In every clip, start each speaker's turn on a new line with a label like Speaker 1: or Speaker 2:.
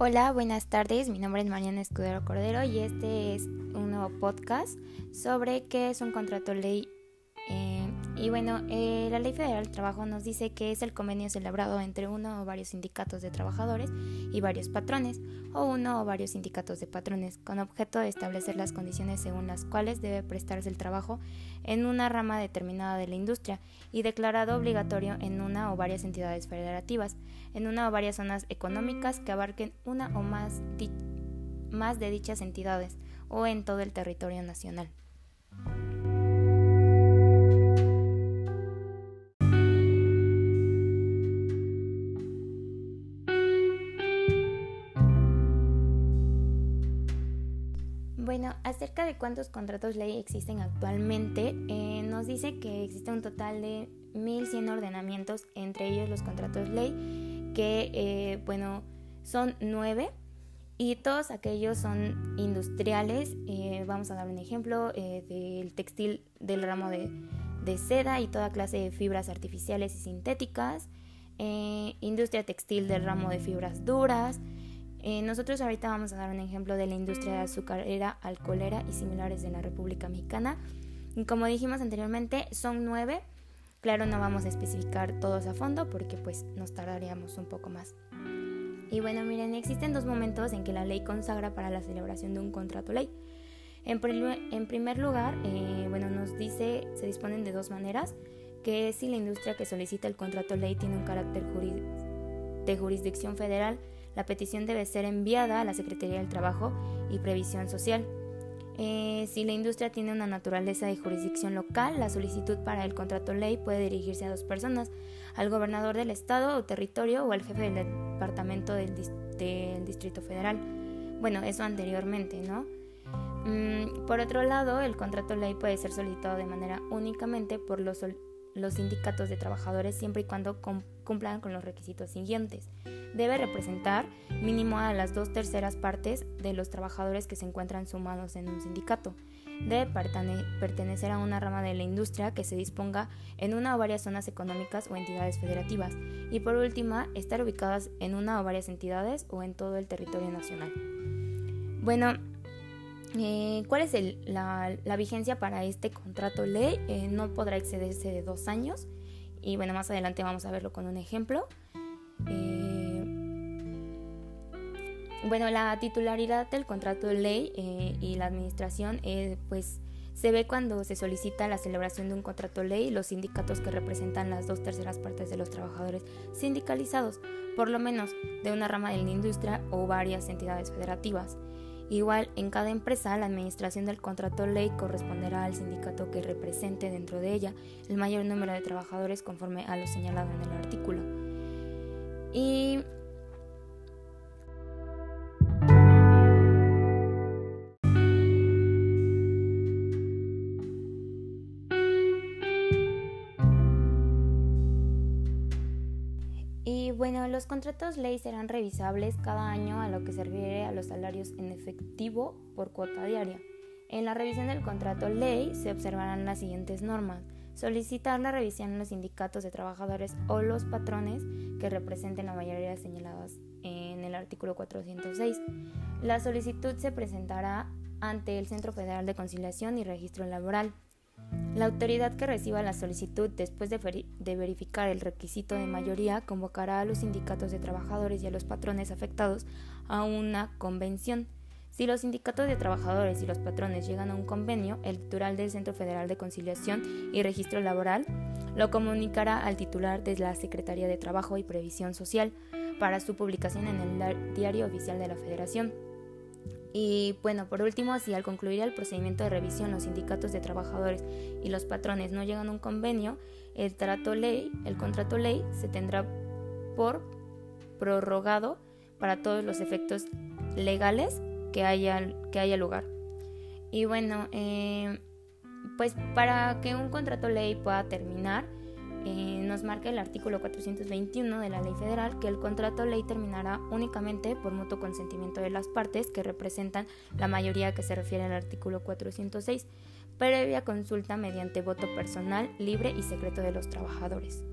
Speaker 1: Hola, buenas tardes. Mi nombre es Mariana Escudero Cordero y este es un nuevo podcast sobre qué es un contrato ley y bueno, eh, la Ley Federal del Trabajo nos dice que es el convenio celebrado entre uno o varios sindicatos de trabajadores y varios patrones, o uno o varios sindicatos de patrones, con objeto de establecer las condiciones según las cuales debe prestarse el trabajo en una rama determinada de la industria y declarado obligatorio en una o varias entidades federativas, en una o varias zonas económicas que abarquen una o más, más de dichas entidades, o en todo el territorio nacional. Cuántos contratos ley existen actualmente, eh, nos dice que existe un total de 1.100 ordenamientos, entre ellos los contratos ley, que, eh, bueno, son nueve y todos aquellos son industriales. Eh, vamos a dar un ejemplo del textil del ramo de, de, seda y toda clase de fibras artificiales y sintéticas, industria textil del ramo de fibras duras, eh, nosotros ahorita vamos a dar un ejemplo de la industria de azucarera, alcoholera y similares de la República Mexicana. Y como dijimos anteriormente, son nueve. Claro, no vamos a especificar todos a fondo porque pues nos tardaríamos un poco más. Y bueno, miren, existen dos momentos en que la ley consagra para la celebración de un contrato ley. En, primer lugar, eh, bueno, nos dice, se disponen de dos maneras, que si la industria que solicita el contrato ley tiene un carácter de jurisdicción federal, la petición debe ser enviada a la Secretaría del Trabajo y Previsión Social. Eh, si la industria tiene una naturaleza de jurisdicción local, la solicitud para el contrato ley puede dirigirse a dos personas, al gobernador del estado o territorio o al jefe del departamento del, Distrito Federal. Bueno, eso anteriormente, ¿no? Mm, por otro lado, el contrato ley puede ser solicitado de manera únicamente por los, los sindicatos de trabajadores siempre y cuando cumplan con los requisitos siguientes debe representar mínimo a las dos terceras partes de los trabajadores que se encuentran sumados en un sindicato. Debe pertenecer a una rama de la industria que se disponga en una o varias zonas económicas o entidades federativas. Y por último, estar ubicadas en una o varias entidades o en todo el territorio nacional. Bueno, eh, ¿cuál es la, vigencia para este contrato ley? Eh, no podrá excederse de dos años. Y bueno, más adelante vamos a verlo con un ejemplo. Eh, bueno, la titularidad del contrato ley y la administración, pues se ve cuando se solicita la celebración de un contrato ley los sindicatos que representan las dos terceras partes de los trabajadores sindicalizados, por lo menos de una rama de la industria o varias entidades federativas. Igual, en cada empresa, la administración del contrato ley corresponderá al sindicato que represente dentro de ella el mayor número de trabajadores conforme a lo señalado en el artículo. Y bueno, los contratos ley serán revisables cada año a lo que se refiere a los salarios en efectivo por cuota diaria. En la revisión del contrato ley se observarán las siguientes normas solicitar la revisión en los sindicatos de trabajadores o los patrones que representen la mayoría señaladas en el artículo 406. La solicitud se presentará ante el Centro Federal de Conciliación y Registro Laboral. La autoridad que reciba la solicitud después de, verificar el requisito de mayoría convocará a los sindicatos de trabajadores y a los patrones afectados a una convención si los sindicatos de trabajadores y los patrones llegan a un convenio, el titular del Centro Federal de Conciliación y Registro Laboral lo comunicará al titular de la Secretaría de Trabajo y Previsión Social para su publicación en el Diario Oficial de la Federación. Y bueno, por último, si al concluir el procedimiento de revisión los sindicatos de trabajadores y los patrones no llegan a un convenio, el trato ley, el contrato ley se tendrá por prorrogado para todos los efectos legales que haya, que haya lugar. Y bueno, eh, pues para que un contrato ley pueda terminar, eh, nos marca el artículo 421 de la ley federal que el contrato ley terminará únicamente por mutuo consentimiento de las partes que representan la mayoría que se refiere al artículo 406, previa consulta mediante voto personal, libre y secreto de los trabajadores.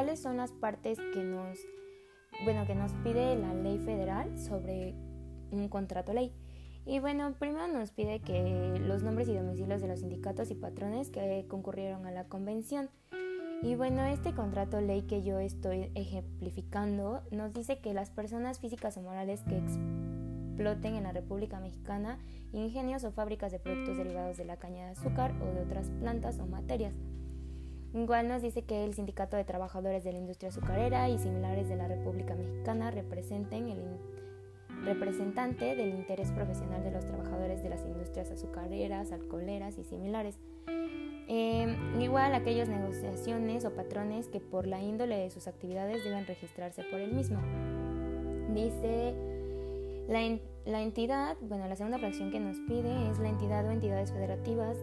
Speaker 1: Cuáles son las partes que nos, bueno, que nos pide la ley federal sobre un contrato ley. Y bueno, primero nos pide que los nombres y domicilios de los sindicatos y patrones que concurrieron a la convención. Y bueno, este contrato ley que yo estoy ejemplificando nos dice que las personas físicas o morales que exploten en la República Mexicana ingenios o fábricas de productos derivados de la caña de azúcar o de otras plantas o materias. Igual nos dice que el Sindicato de Trabajadores de la Industria Azucarera y similares de la República Mexicana representen el representante del interés profesional de los trabajadores de las industrias azucareras, alcoholeras y similares. Eh, igual aquellas negociaciones o patrones que por la índole de sus actividades deben registrarse por el mismo. Dice la, la entidad, bueno, la segunda fracción que nos pide es la entidad o entidades federativas,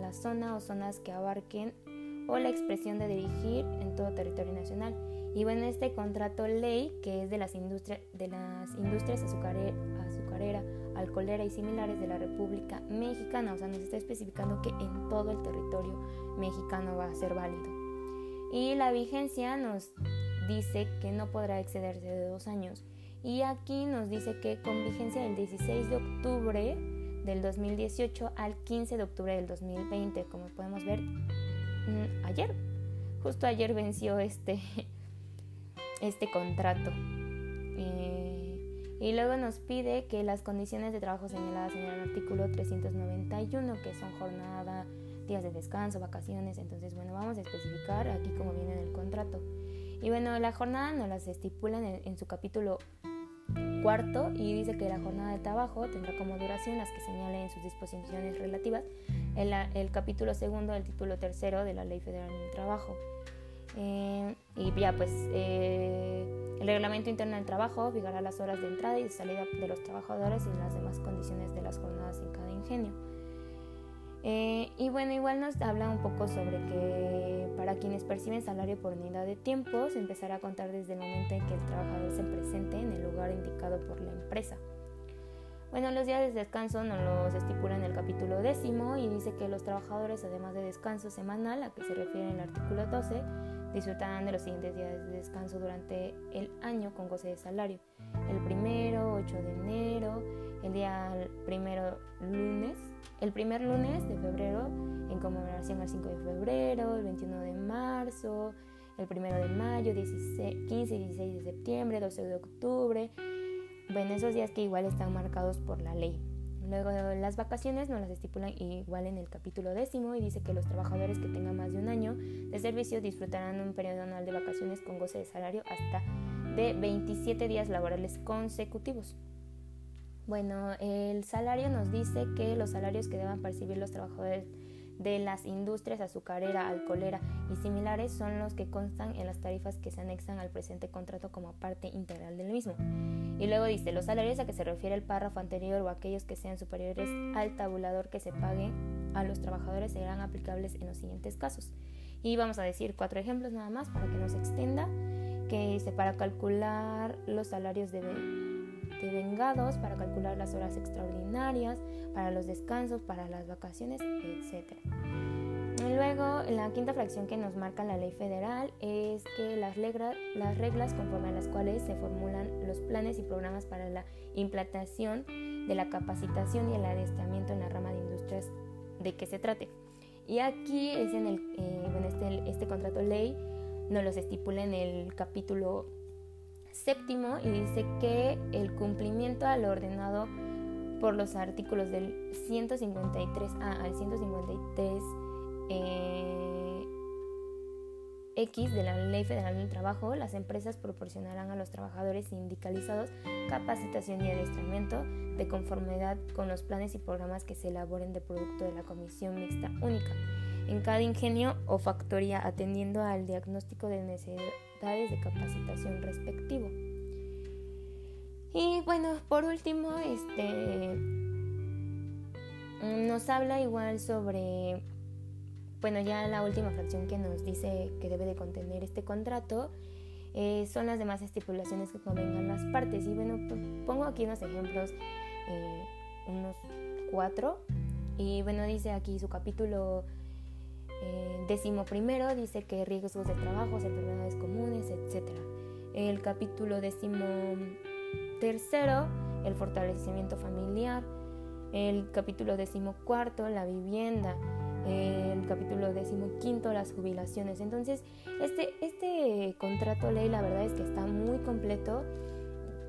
Speaker 1: la zona o zonas que abarquen o la expresión de dirigir en todo territorio nacional y bueno, este contrato ley, que es de las, industrias de las industrias azucarera, azucarera, alcoholera y similares de la República Mexicana, o sea, nos está especificando que en todo el territorio mexicano va a ser válido. Y la vigencia nos dice que no podrá excederse de dos años. Y aquí nos dice que con vigencia del 16 de octubre del 2018 al 15 de octubre del 2020, como podemos ver ayer. Justo ayer venció este, este contrato. Eh, y luego nos pide que las condiciones de trabajo señaladas en el artículo 391, que son jornada, días de descanso, vacaciones, entonces bueno, vamos a especificar aquí cómo viene en el contrato. Y bueno, la jornada nos las estipulan en, su capítulo cuarto y dice que la jornada de trabajo tendrá como duración las que señalen en sus disposiciones relativas el, el capítulo segundo del título tercero de la Ley Federal del Trabajo. Eh, y ya pues eh, el reglamento interno del trabajo fijará las horas de entrada y de salida de los trabajadores y las demás condiciones de las jornadas en cada ingenio. Eh, y bueno, igual nos habla un poco sobre que para quienes perciben salario por unidad de tiempo se empezará a contar desde el momento en que el trabajador se presente en el lugar indicado por la empresa. Bueno, los días de descanso nos los estipula en el capítulo décimo y dice que los trabajadores, además de descanso semanal, a que se refiere en el artículo 12, disfrutarán de los siguientes días de descanso durante el año con goce de salario. Primero, 8 de enero, el día primero lunes, el primer lunes de febrero en conmemoración al 5 de febrero, el 21 de marzo, el primero de mayo, 15 y 16 de septiembre, 12 de octubre. Bueno, esos días que igual están marcados por la ley. Luego las vacaciones nos las estipulan igual en el capítulo décimo y dice que los trabajadores que tengan más de un año de servicio disfrutarán un periodo anual de vacaciones con goce de salario hasta de 27 días laborales consecutivos. Bueno, el salario nos dice que los salarios que deban percibir los trabajadores de las industrias azucarera, alcoholera y similares son los que constan en las tarifas que se anexan al presente contrato como parte integral del mismo. Y luego dice, los salarios a que se refiere el párrafo anterior o aquellos que sean superiores al tabulador que se pague a los trabajadores serán aplicables en los siguientes casos. Y vamos a decir cuatro ejemplos nada más para que nos extienda, que dice para calcular los salarios de de vengados para calcular las horas extraordinarias, para los descansos, para las vacaciones, etc. Luego, la quinta fracción que nos marca la ley federal es que las, las reglas conforme a las cuales se formulan los planes y programas para la implantación de la capacitación y el adiestramiento en la rama de industrias de que se trate. Y aquí es en el, eh, bueno, este, este contrato ley nos los estipula en el capítulo séptimo y dice que el cumplimiento a lo ordenado por los artículos del 153A al 153 eh, X de la Ley Federal del Trabajo, las empresas proporcionarán a los trabajadores sindicalizados capacitación y adiestramiento de conformidad con los planes y programas que se elaboren de producto de la Comisión Mixta Única en cada ingenio o factoría atendiendo al diagnóstico de necesidades de capacitación respectivo. Y bueno, por último, este nos habla igual sobre bueno, ya la última fracción que nos dice que debe de contener este contrato eh, son las demás estipulaciones que convengan las partes. Y bueno, pongo aquí unos ejemplos, eh, unos cuatro Y bueno, dice aquí su capítulo eh, décimo primero, dice que riesgos de trabajo, enfermedades comunes, etc. El capítulo décimo tercero, el fortalecimiento familiar. El capítulo décimo cuarto, la vivienda el capítulo decimoquinto, las jubilaciones. Entonces, este, este contrato ley, la verdad es que está muy completo.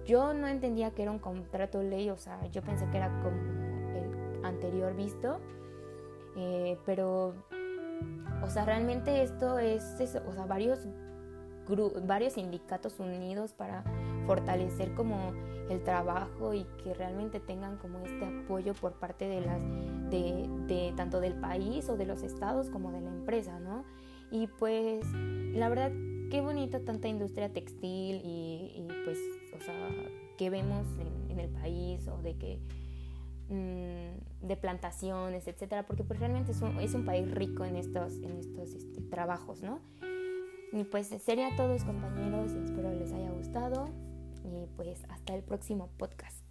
Speaker 1: Yo no entendía que era un contrato ley, o sea, yo pensé que era como el anterior visto, eh, pero, o sea, realmente esto es, o sea, varios, varios sindicatos unidos para fortalecer como el trabajo y que realmente tengan como este apoyo por parte de las de, tanto del país o de los estados como de la empresa, ¿no? Y pues la verdad qué bonita tanta industria textil y, pues, o sea, que vemos en, el país o de que de plantaciones, etcétera, porque pues realmente es un, país rico en estos, en estos este, trabajos, ¿no? Y pues sería todos compañeros, espero les haya gustado y pues hasta el próximo podcast.